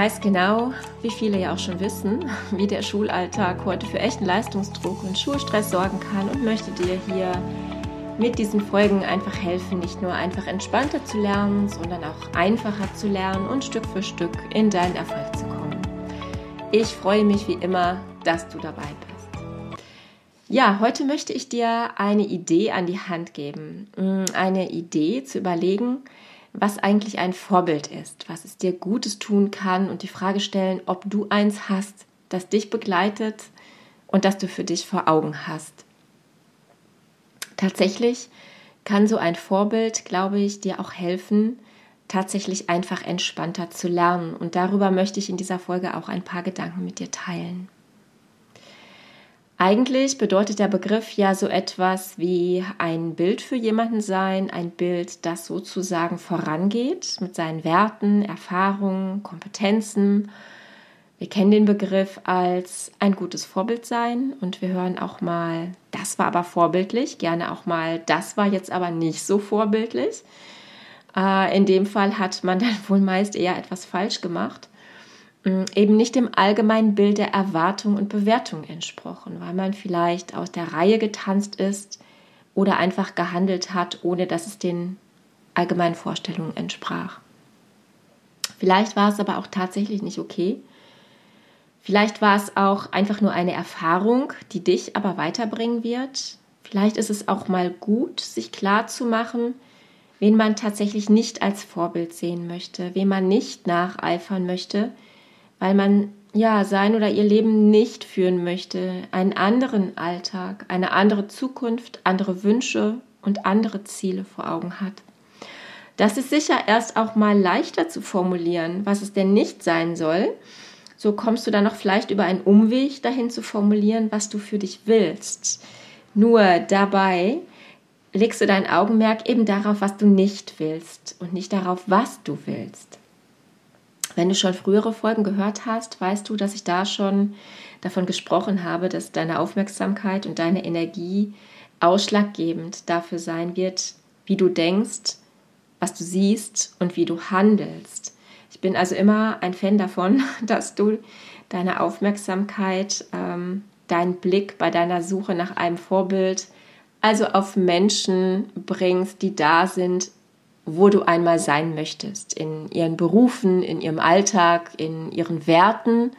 weiß genau, wie viele ja auch schon wissen, wie der Schulalltag heute für echten Leistungsdruck und Schulstress sorgen kann und möchte dir hier mit diesen Folgen einfach helfen, nicht nur einfach entspannter zu lernen, sondern auch einfacher zu lernen und Stück für Stück in deinen Erfolg zu kommen. Ich freue mich wie immer, dass du dabei bist. Ja, heute möchte ich dir eine Idee an die Hand geben. Mm, eine Idee zu überlegen, was eigentlich ein Vorbild ist, was es dir Gutes tun kann und die Frage stellen, ob du eins hast, das dich begleitet und das du für dich vor Augen hast. Tatsächlich kann so ein Vorbild, glaube ich, dir auch helfen, tatsächlich einfach entspannter zu lernen. Und darüber möchte ich in dieser Folge auch ein paar Gedanken mit dir teilen. Eigentlich bedeutet der Begriff ja so etwas wie ein Bild für jemanden sein, ein Bild, das sozusagen vorangeht mit seinen Werten, Erfahrungen, Kompetenzen. Wir kennen den Begriff als ein gutes Vorbild sein und wir hören auch mal, das war aber vorbildlich, gerne auch mal, das war jetzt aber nicht so vorbildlich. Äh, in dem Fall hat man dann wohl meist eher etwas falsch gemacht. Mm, eben nicht dem allgemeinen Bild der Erwartung und Bewertung entsprochen, weil man vielleicht aus der Reihe getanzt ist oder einfach gehandelt hat, ohne dass es den allgemeinen Vorstellungen entsprach. Vielleicht war es aber auch tatsächlich nicht okay. Vielleicht war es auch einfach nur eine Erfahrung, die dich aber weiterbringen wird. Vielleicht ist es auch mal gut, sich klar zu machen, wen man tatsächlich nicht als Vorbild sehen möchte, wem man nicht nacheifern möchte, weil man ja sein oder ihr Leben nicht führen möchte, einen anderen Alltag, eine andere Zukunft, andere Wünsche und andere Ziele vor Augen hat. Das ist sicher erst auch mal leichter zu formulieren, was es denn nicht sein soll. So kommst du dann noch vielleicht über einen Umweg dahin zu formulieren, was du für dich willst. Nur dabei legst du dein Augenmerk eben darauf, was du nicht willst und nicht darauf, was du willst. Wenn du schon frühere Folgen gehört hast, weißt du, dass ich da schon davon gesprochen habe, dass deine Aufmerksamkeit und deine Energie ausschlaggebend dafür sein wird, wie du denkst, was du siehst und wie du handelst. Ich bin also immer ein Fan davon, dass du deine Aufmerksamkeit, ähm, deinen Blick bei deiner Suche nach einem Vorbild, also auf Menschen bringst, die da sind, wo du einmal sein möchtest, in ihren Berufen, in ihrem Alltag, in ihren Werten,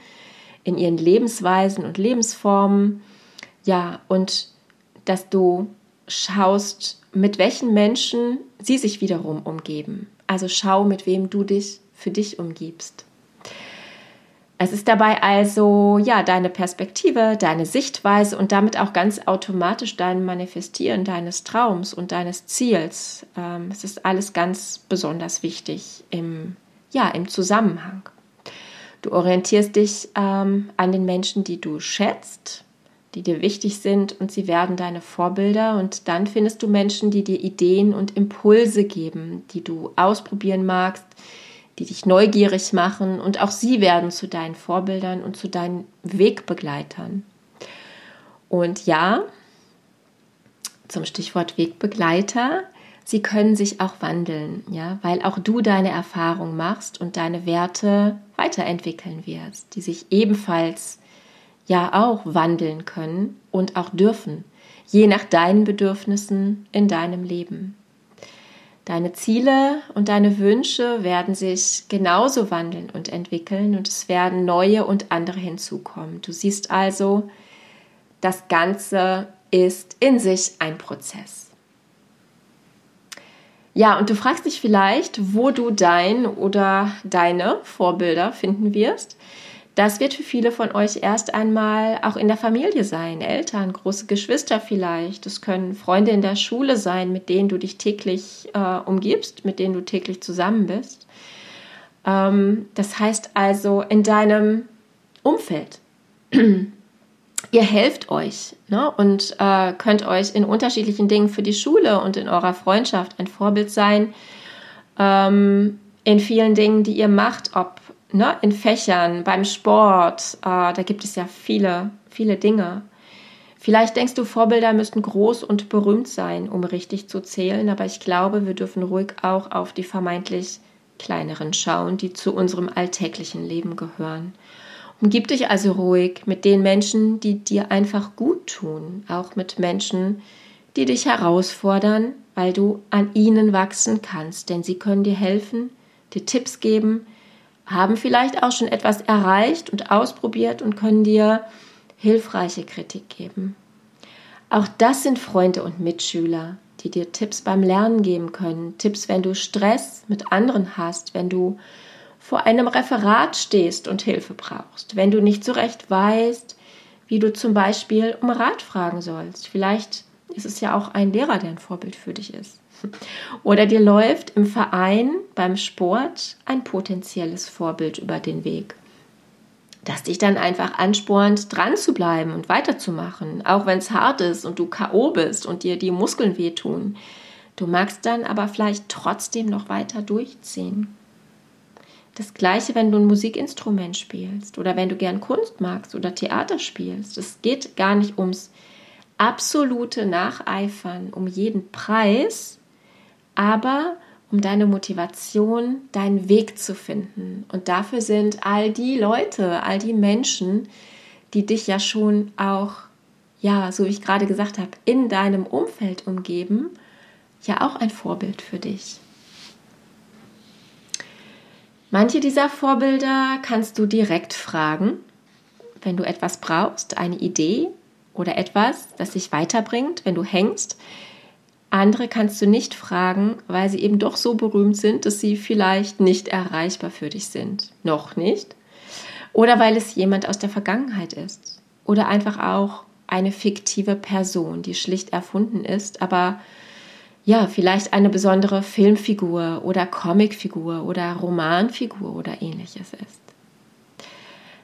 in ihren Lebensweisen und Lebensformen. Ja, und dass du schaust, mit welchen Menschen sie sich wiederum umgeben. Also schau, mit wem du dich für dich umgibst. Es ist dabei also ja deine Perspektive, deine Sichtweise und damit auch ganz automatisch dein Manifestieren deines Traums und deines Ziels. Ähm, es ist alles ganz besonders wichtig im ja im Zusammenhang. Du orientierst dich ähm, an den Menschen, die du schätzt, die dir wichtig sind und sie werden deine Vorbilder und dann findest du Menschen, die dir Ideen und Impulse geben, die du ausprobieren magst, die dich neugierig machen und auch sie werden zu deinen Vorbildern und zu deinen Wegbegleitern. Und ja, zum Stichwort Wegbegleiter, sie können sich auch wandeln, ja, weil auch du deine Erfahrung machst und deine Werte weiterentwickeln wirst, die sich ebenfalls ja auch wandeln können und auch dürfen, je nach deinen Bedürfnissen in deinem Leben. Deine Ziele und deine Wünsche werden sich genauso wandeln und entwickeln und es werden neue und andere hinzukommen. Du siehst also, das Ganze ist in sich ein Prozess. Ja, und du fragst dich vielleicht, wo du dein oder deine Vorbilder finden wirst. Das wird für viele von euch erst einmal auch in der Familie sein. Eltern, große Geschwister vielleicht. Das können Freunde in der Schule sein, mit denen du dich täglich äh, umgibst, mit denen du täglich zusammen bist. Ähm, das heißt also in deinem Umfeld. Ihr helft euch ne? und äh, könnt euch in unterschiedlichen Dingen für die Schule und in eurer Freundschaft ein Vorbild sein. Ähm, in vielen Dingen, die ihr macht, ob ne, in Fächern, beim Sport, äh, da gibt es ja viele, viele Dinge. Vielleicht denkst du, Vorbilder müssten groß und berühmt sein, um richtig zu zählen, aber ich glaube, wir dürfen ruhig auch auf die vermeintlich kleineren schauen, die zu unserem alltäglichen Leben gehören. Umgib dich also ruhig mit den Menschen, die dir einfach gut tun, auch mit Menschen, die dich herausfordern, weil du an ihnen wachsen kannst, denn sie können dir helfen, dir Tipps geben, haben vielleicht auch schon etwas erreicht und ausprobiert und können dir hilfreiche Kritik geben. Auch das sind Freunde und Mitschüler, die dir Tipps beim Lernen geben können, Tipps, wenn du Stress mit anderen hast, wenn du vor einem Referat stehst und Hilfe brauchst, wenn du nicht so recht weißt, wie du zum Beispiel um Rat fragen sollst. Vielleicht ist es ja auch ein Lehrer, der ein Vorbild für dich ist. Oder dir läuft im Verein beim Sport ein potenzielles Vorbild über den Weg, das dich dann einfach anspornt, dran zu bleiben und weiterzumachen, auch wenn es hart ist und du K.O. bist und dir die Muskeln wehtun. Du magst dann aber vielleicht trotzdem noch weiter durchziehen. Das gleiche, wenn du ein Musikinstrument spielst oder wenn du gern Kunst magst oder Theater spielst. Es geht gar nicht ums absolute Nacheifern um jeden Preis, aber um deine Motivation, deinen Weg zu finden. Und dafür sind all die Leute, all die Menschen, die dich ja schon auch, ja, so wie ich gerade gesagt habe, in deinem Umfeld umgeben, ja auch ein Vorbild für dich. Manche dieser Vorbilder kannst du direkt fragen, wenn du etwas brauchst, eine Idee oder etwas, das dich weiterbringt, wenn du hängst. Andere kannst du nicht fragen, weil sie eben doch so berühmt sind, dass sie vielleicht nicht erreichbar für dich sind. Noch nicht. Oder weil es jemand aus der Vergangenheit ist. Oder einfach auch eine fiktive Person, die schlicht erfunden ist, aber ja, vielleicht eine besondere Filmfigur oder Comicfigur oder Romanfigur oder ähnliches ist.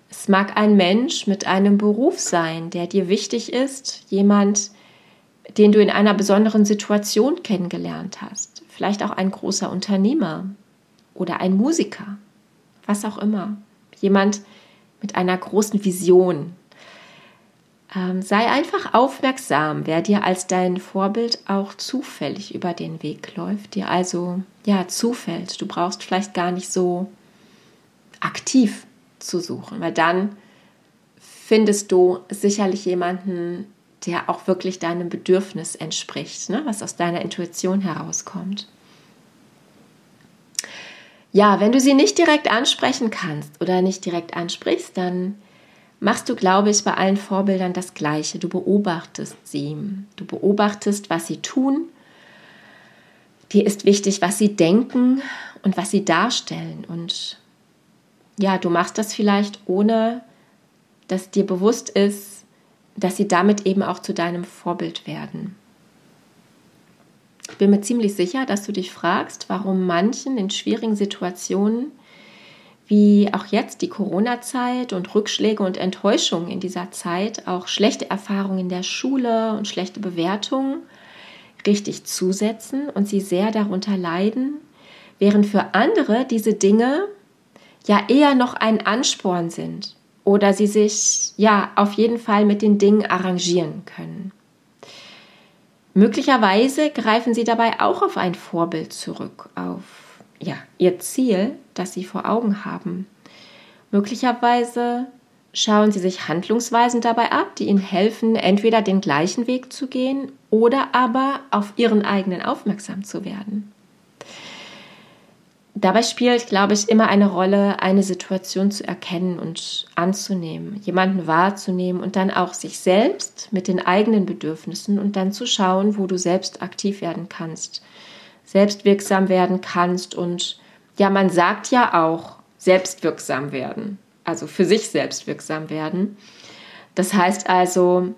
Es mag ein Mensch mit einem Beruf sein, der dir wichtig ist, jemand, den du in einer besonderen Situation kennengelernt hast, vielleicht auch ein großer Unternehmer oder ein Musiker, was auch immer, jemand mit einer großen Vision, ähm, sei einfach aufmerksam, wer dir als dein Vorbild auch zufällig über den Weg läuft, dir also ja zufällt. Du brauchst vielleicht gar nicht so aktiv zu suchen, weil dann findest du sicherlich jemanden, der auch wirklich deinem Bedürfnis entspricht, ne? was aus deiner Intuition herauskommt. Ja, wenn du sie nicht direkt ansprechen kannst oder nicht direkt ansprichst, dann machst du, glaube ich, bei allen Vorbildern das Gleiche. Du beobachtest sie. Du beobachtest, was sie tun. Dir ist wichtig, was sie denken und was sie darstellen. Und ja, du machst das vielleicht ohne, dass dir bewusst ist, dass sie damit eben auch zu deinem Vorbild werden. Ich bin mir ziemlich sicher, dass du dich fragst, warum manchen in schwierigen Situationen wie auch jetzt die Corona-Zeit und Rückschläge und Enttäuschungen in dieser Zeit, auch schlechte Erfahrungen in der Schule und schlechte Bewertungen richtig zusetzen und sie sehr darunter leiden, während für andere diese Dinge ja eher noch ein Ansporn sind oder sie sich ja auf jeden Fall mit den Dingen arrangieren können. Möglicherweise greifen sie dabei auch auf ein Vorbild zurück, auf ja, ihr Ziel, das sie vor Augen haben. Möglicherweise schauen sie sich Handlungsweisen dabei ab, die ihnen helfen, entweder den gleichen Weg zu gehen oder aber auf ihren eigenen aufmerksam zu werden. Dabei spielt, glaube ich, immer eine Rolle, eine Situation zu erkennen und anzunehmen, jemanden wahrzunehmen und dann auch sich selbst mit den eigenen Bedürfnissen und dann zu schauen, wo du selbst aktiv werden kannst, selbstwirksam werden kannst und ja, man sagt ja auch selbstwirksam werden, also für sich selbstwirksam werden. Das heißt also,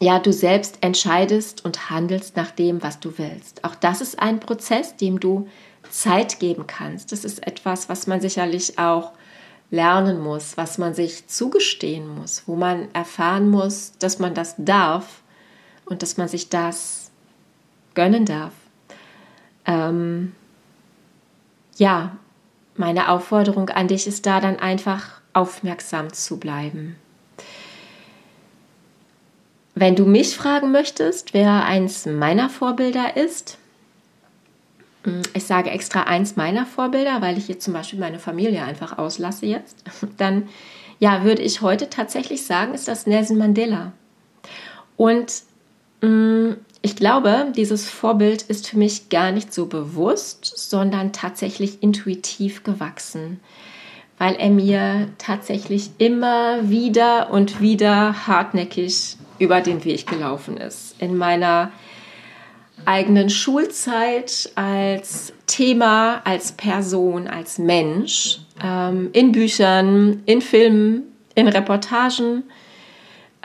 ja, du selbst entscheidest und handelst nach dem, was du willst. Auch das ist ein Prozess, dem du Zeit geben kannst. Das ist etwas, was man sicherlich auch lernen muss, was man sich zugestehen muss, wo man erfahren muss, dass man das darf und dass man sich das gönnen darf. Ähm, ja, meine Aufforderung an dich ist da dann einfach aufmerksam zu bleiben. Wenn du mich fragen möchtest, wer eins meiner Vorbilder ist, ich sage extra eins meiner Vorbilder, weil ich hier zum Beispiel meine Familie einfach auslasse jetzt, dann ja, würde ich heute tatsächlich sagen, ist das Nelson Mandela. Und mh, hm, ich glaube, dieses Vorbild ist für mich gar nicht so bewusst, sondern tatsächlich intuitiv gewachsen, weil er mir tatsächlich immer wieder und wieder hartnäckig über den Weg gelaufen ist. In meiner eigenen Schulzeit als Thema, als Person, als Mensch, ähm, in Büchern, in Filmen, in Reportagen,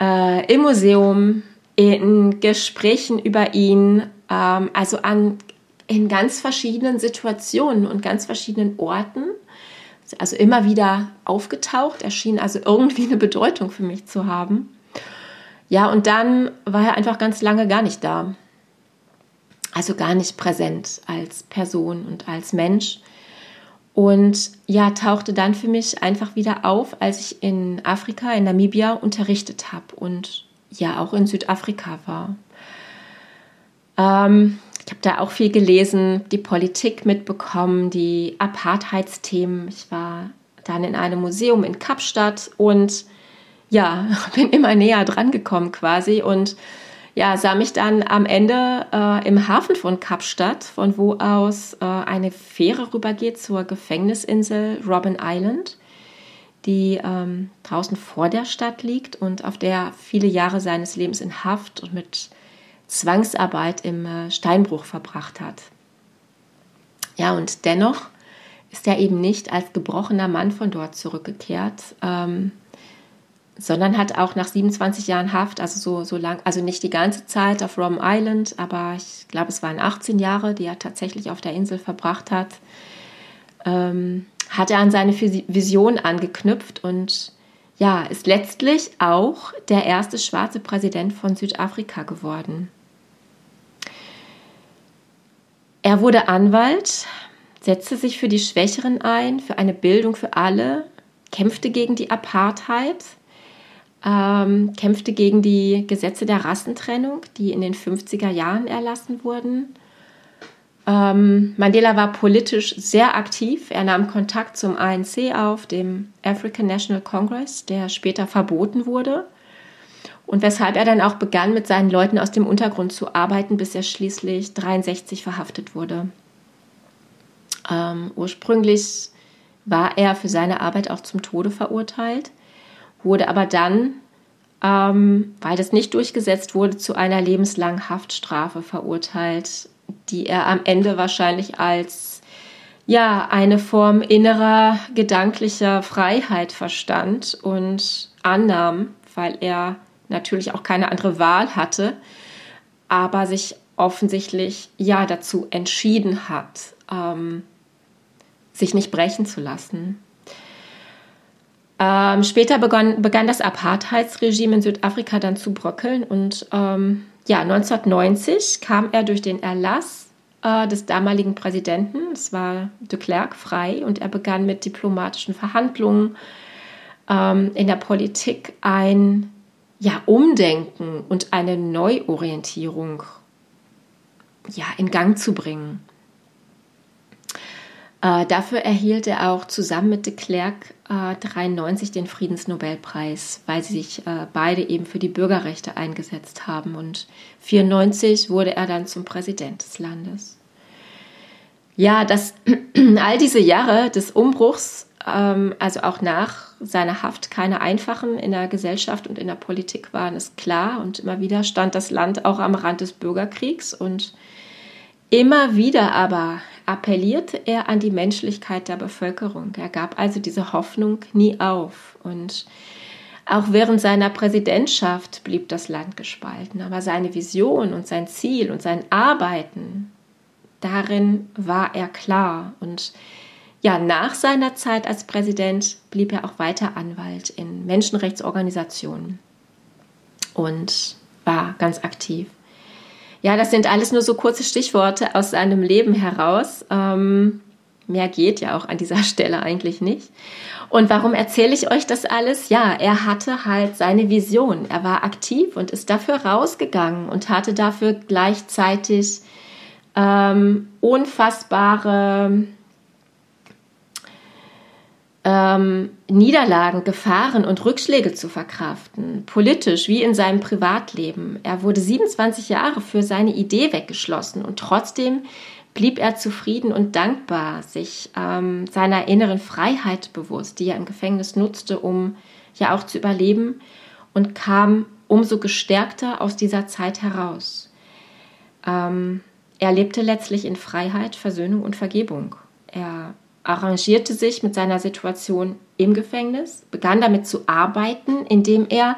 äh, im Museum, in Gesprächen über ihn, ähm, also an, in ganz verschiedenen Situationen und ganz verschiedenen Orten. Also immer wieder aufgetaucht, erschien also irgendwie eine Bedeutung für mich zu haben. Ja, und dann war er einfach ganz lange gar nicht da. Also gar nicht präsent als Person und als Mensch. Und ja, tauchte dann für mich einfach wieder auf, als ich in Afrika, in Namibia unterrichtet habe und ja auch in Südafrika war. Ähm, ich habe da auch viel gelesen, die Politik mitbekommen, die Apartheidsthemen. Ich war dann in einem Museum in Kapstadt und ja, bin immer näher dran gekommen quasi und ja, sah mich dann am Ende äh, im Hafen von Kapstadt, von wo aus äh, eine Fähre rübergeht zur Gefängnisinsel Robben Island die ähm, draußen vor der Stadt liegt und auf der viele Jahre seines Lebens in Haft und mit Zwangsarbeit im äh, Steinbruch verbracht hat. Ja, und dennoch ist er eben nicht als gebrochener Mann von dort zurückgekehrt, ähm, sondern hat auch nach 27 Jahren Haft, also so, so lang, also nicht die ganze Zeit auf Rom Island, aber ich glaube, es waren 18 Jahre, die er tatsächlich auf der Insel verbracht hat, ähm, hat er an seine Vision angeknüpft und ja, ist letztlich auch der erste schwarze Präsident von Südafrika geworden. Er wurde Anwalt, setzte sich für die Schwächeren ein, für eine Bildung für alle, kämpfte gegen die Apartheid, ähm, kämpfte gegen die Gesetze der Rassentrennung, die in den 50er Jahren erlassen wurden ähm, Mandela war politisch sehr aktiv. Er nahm Kontakt zum ANC auf, dem African National Congress, der später verboten wurde. Und weshalb er dann auch begann, mit seinen Leuten aus dem Untergrund zu arbeiten, bis er schließlich 63 verhaftet wurde. Ähm, ursprünglich war er für seine Arbeit auch zum Tode verurteilt, wurde aber dann, ähm, weil das nicht durchgesetzt wurde, zu einer lebenslangen Haftstrafe verurteilt die er am Ende wahrscheinlich als ja eine Form innerer gedanklicher Freiheit verstand und annahm, weil er natürlich auch keine andere Wahl hatte, aber sich offensichtlich ja dazu entschieden hat, ähm, sich nicht brechen zu lassen. Ähm, später begann, begann das Apartheidsregime in Südafrika dann zu bröckeln und ähm, ja, 1990 kam er durch den Erlass äh, des damaligen Präsidenten, es war de Klerk, frei und er begann mit diplomatischen Verhandlungen ähm, in der Politik ein ja, Umdenken und eine Neuorientierung ja, in Gang zu bringen. Äh, dafür erhielt er auch zusammen mit de Klerk äh, 93 den Friedensnobelpreis, weil sie sich äh, beide eben für die Bürgerrechte eingesetzt haben. Und 94 wurde er dann zum Präsident des Landes. Ja, dass all diese Jahre des Umbruchs, ähm, also auch nach seiner Haft, keine einfachen in der Gesellschaft und in der Politik waren, ist klar. Und immer wieder stand das Land auch am Rand des Bürgerkriegs und Immer wieder aber appellierte er an die Menschlichkeit der Bevölkerung. Er gab also diese Hoffnung nie auf. Und auch während seiner Präsidentschaft blieb das Land gespalten. Aber seine Vision und sein Ziel und sein Arbeiten, darin war er klar. Und ja, nach seiner Zeit als Präsident blieb er auch weiter Anwalt in Menschenrechtsorganisationen und war ganz aktiv. Ja, das sind alles nur so kurze Stichworte aus seinem Leben heraus. Ähm, mehr geht ja auch an dieser Stelle eigentlich nicht. Und warum erzähle ich euch das alles? Ja, er hatte halt seine Vision. Er war aktiv und ist dafür rausgegangen und hatte dafür gleichzeitig ähm, unfassbare ähm, Niederlagen, Gefahren und Rückschläge zu verkraften, politisch wie in seinem Privatleben. Er wurde 27 Jahre für seine Idee weggeschlossen und trotzdem blieb er zufrieden und dankbar, sich ähm, seiner inneren Freiheit bewusst, die er im Gefängnis nutzte, um ja auch zu überleben und kam umso gestärkter aus dieser Zeit heraus. Ähm, er lebte letztlich in Freiheit, Versöhnung und Vergebung. Er arrangierte sich mit seiner Situation im Gefängnis, begann damit zu arbeiten, indem er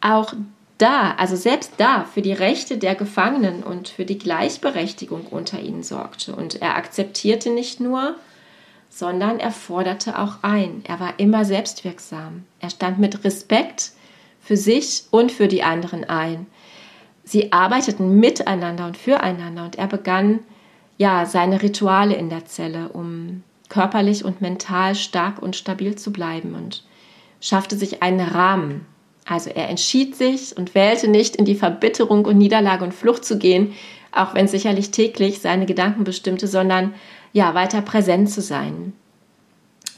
auch da, also selbst da, für die Rechte der Gefangenen und für die Gleichberechtigung unter ihnen sorgte. Und er akzeptierte nicht nur, sondern er forderte auch ein. Er war immer selbstwirksam. Er stand mit Respekt für sich und für die anderen ein. Sie arbeiteten miteinander und füreinander und er begann ja seine Rituale in der Zelle, um körperlich und mental stark und stabil zu bleiben und schaffte sich einen Rahmen. Also er entschied sich und wählte nicht in die Verbitterung und Niederlage und Flucht zu gehen, auch wenn sicherlich täglich seine Gedanken bestimmte, sondern ja, weiter präsent zu sein.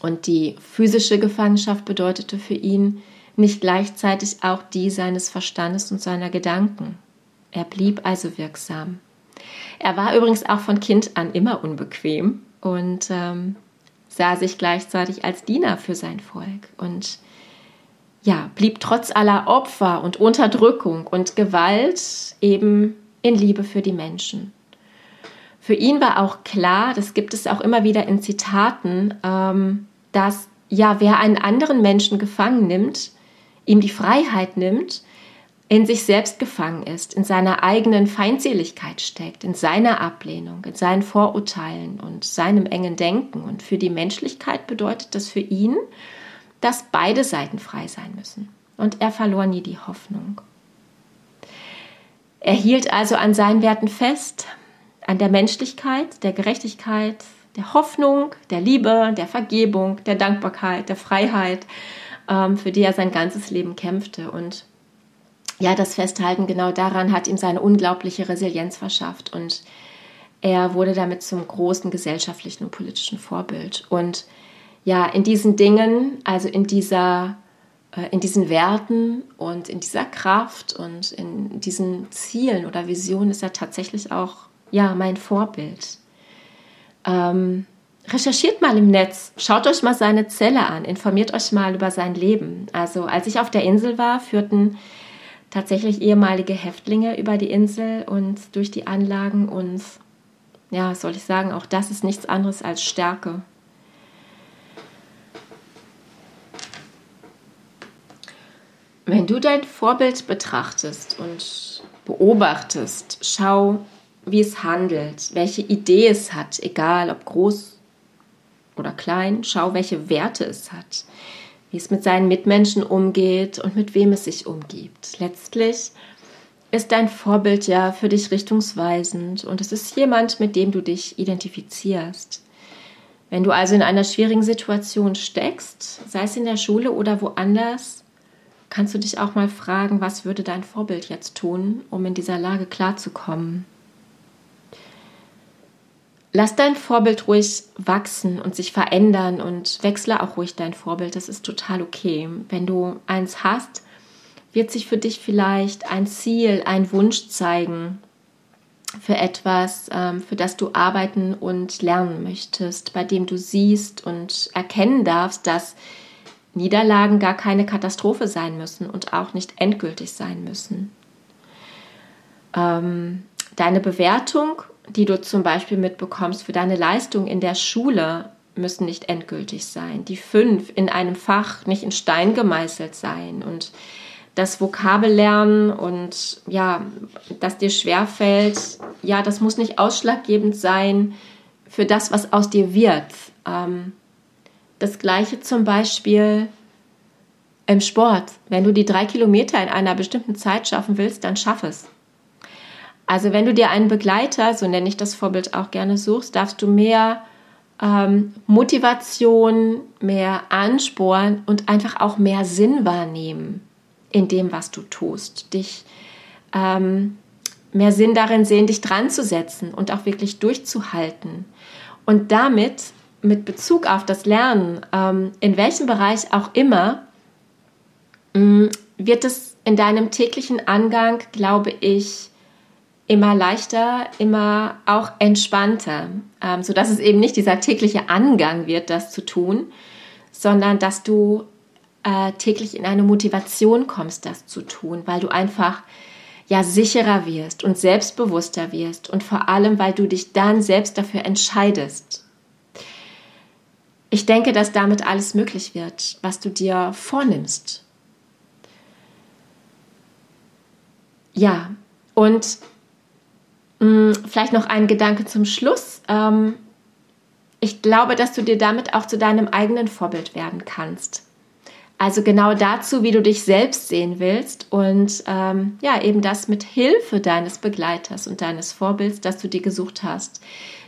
Und die physische Gefangenschaft bedeutete für ihn nicht gleichzeitig auch die seines Verstandes und seiner Gedanken. Er blieb also wirksam. Er war übrigens auch von Kind an immer unbequem und ähm, sah sich gleichzeitig als Diener für sein Volk und ja, blieb trotz aller Opfer und Unterdrückung und Gewalt eben in Liebe für die Menschen. Für ihn war auch klar, das gibt es auch immer wieder in Zitaten, ähm, dass ja, wer einen anderen Menschen gefangen nimmt, ihm die Freiheit nimmt, in sich selbst gefangen ist, in seiner eigenen Feindseligkeit steckt, in seiner Ablehnung, in seinen Vorurteilen und seinem engen Denken. Und für die Menschlichkeit bedeutet das für ihn, dass beide Seiten frei sein müssen. Und er verlor nie die Hoffnung. Er hielt also an seinen Werten fest, an der Menschlichkeit, der Gerechtigkeit, der Hoffnung, der Liebe, der Vergebung, der Dankbarkeit, der Freiheit, ähm, für die er sein ganzes Leben kämpfte. Und ja, das Festhalten genau daran hat ihm seine unglaubliche Resilienz verschafft und er wurde damit zum großen gesellschaftlichen und politischen Vorbild. Und ja, in diesen Dingen, also in dieser äh, in diesen Werten und in dieser Kraft und in diesen Zielen oder Visionen ist er tatsächlich auch ja mein Vorbild. Ähm, recherchiert mal im Netz, schaut euch mal seine Zelle an, informiert euch mal über sein Leben. Also als ich auf der Insel war, führten tatsächlich ehemalige Häftlinge über die Insel und durch die Anlagen und ja, soll ich sagen, auch das ist nichts anderes als Stärke. Wenn du dein Vorbild betrachtest und beobachtest, schau, wie es handelt, welche Idee es hat, egal ob groß oder klein, schau, welche Werte es hat, wie es mit seinen Mitmenschen umgeht und mit wem es sich umgibt. Letztlich ist dein Vorbild ja für dich richtungsweisend und es ist jemand, mit dem du dich identifizierst. Wenn du also in einer schwierigen Situation steckst, sei es in der Schule oder woanders, kannst du dich auch mal fragen, was würde dein Vorbild jetzt tun, um in dieser Lage klarzukommen. Lass dein Vorbild ruhig wachsen und sich verändern und wechsle auch ruhig dein Vorbild. Das ist total okay. Wenn du eins hast, wird sich für dich vielleicht ein Ziel, ein Wunsch zeigen für etwas, ähm, für das du arbeiten und lernen möchtest, bei dem du siehst und erkennen darfst, dass Niederlagen gar keine Katastrophe sein müssen und auch nicht endgültig sein müssen. Ähm, deine Bewertung die du zum Beispiel mitbekommst für deine Leistung in der Schule, müssen nicht endgültig sein. Die fünf in einem Fach nicht in Stein gemeißelt sein und das Vokabellernen und ja, dass dir schwerfällt, ja, das muss nicht ausschlaggebend sein für das, was aus dir wird. Ähm, das gleiche zum Beispiel im Sport. Wenn du die drei Kilometer in einer bestimmten Zeit schaffen willst, dann schaff es. Also wenn du dir einen Begleiter, so nenne ich das Vorbild auch gerne, suchst, darfst du mehr ähm, Motivation, mehr Ansporn und einfach auch mehr Sinn wahrnehmen in dem, was du tust. Dich ähm, mehr Sinn darin sehen, dich dran zu setzen und auch wirklich durchzuhalten. Und damit, mit Bezug auf das Lernen, ähm, in welchem Bereich auch immer, mm, wird es in deinem täglichen Angang, glaube ich, immer leichter, immer auch entspannter, ähm, sodass es eben nicht dieser tägliche Angang wird, das zu tun, sondern dass du äh, täglich in eine Motivation kommst, das zu tun, weil du einfach ja sicherer wirst und selbstbewusster wirst und vor allem, weil du dich dann selbst dafür entscheidest. Ich denke, dass damit alles möglich wird, was du dir vornimmst. Ja, und vielleicht noch ein Gedanke zum Schluss. Ähm, ich glaube, dass du dir damit auch zu deinem eigenen Vorbild werden kannst. Also genau dazu, wie du dich selbst sehen willst und ähm, ja, eben das mit Hilfe deines Begleiters und deines Vorbilds, das du dir gesucht hast.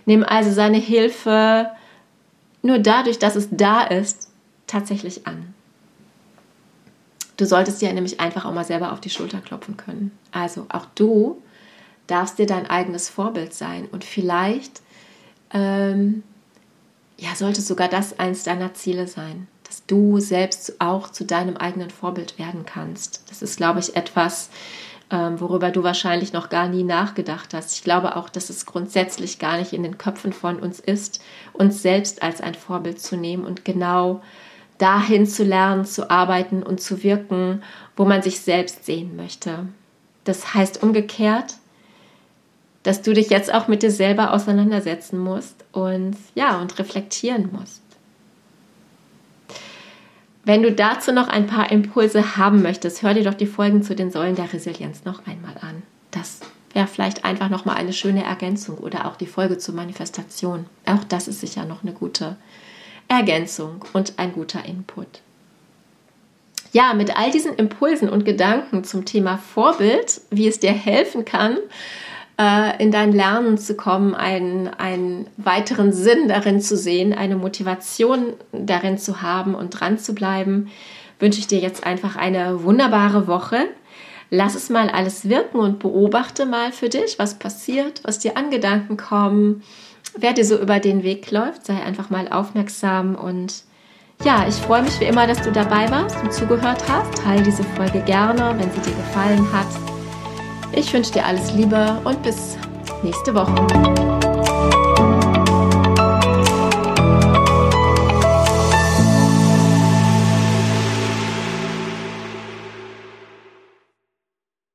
Nimm also seine Hilfe nur dadurch, dass es da ist, tatsächlich an. Du solltest dir nämlich einfach auch mal selber auf die Schulter klopfen können. Also auch du darfst dir dein eigenes Vorbild sein und vielleicht ähm, ja, sollte sogar das eins deiner Ziele sein dass du selbst auch zu deinem eigenen Vorbild werden kannst. Das ist, glaube ich, etwas, ähm, worüber du wahrscheinlich noch gar nie nachgedacht hast. Ich glaube auch, dass es grundsätzlich gar nicht in den Köpfen von uns ist, uns selbst als ein Vorbild zu nehmen und genau dahin zu lernen, zu arbeiten und zu wirken, wo man sich selbst sehen möchte. Das heißt umgekehrt, dass du dich jetzt auch mit dir selber auseinandersetzen musst und ja, und reflektieren musst. Wenn du dazu noch ein paar Impulse haben möchtest, hör dir doch die Folgen zu den Säulen der Resilienz noch einmal an. Das wäre vielleicht einfach noch mal eine schöne Ergänzung oder auch die Folge zur Manifestation. Auch das ist sicher noch eine gute Ergänzung und ein guter Input. Ja, mit all diesen Impulsen und Gedanken zum Thema Vorbild, wie es dir helfen kann, äh, in dein Lernen zu kommen, einen, einen weiteren Sinn darin zu sehen, eine Motivation darin zu haben und dran zu bleiben, wünsche ich dir jetzt einfach eine wunderbare Woche. Lass es mal alles wirken und beobachte mal für dich, was passiert, was dir an Gedanken kommen, wer dir so über den Weg läuft. Sei einfach mal aufmerksam und ja, ich freue mich wie immer, dass du dabei warst und zugehört hast. Teile diese Folge gerne, wenn sie dir gefallen hat. Ich wünsche dir alles Liebe und bis nächste Woche.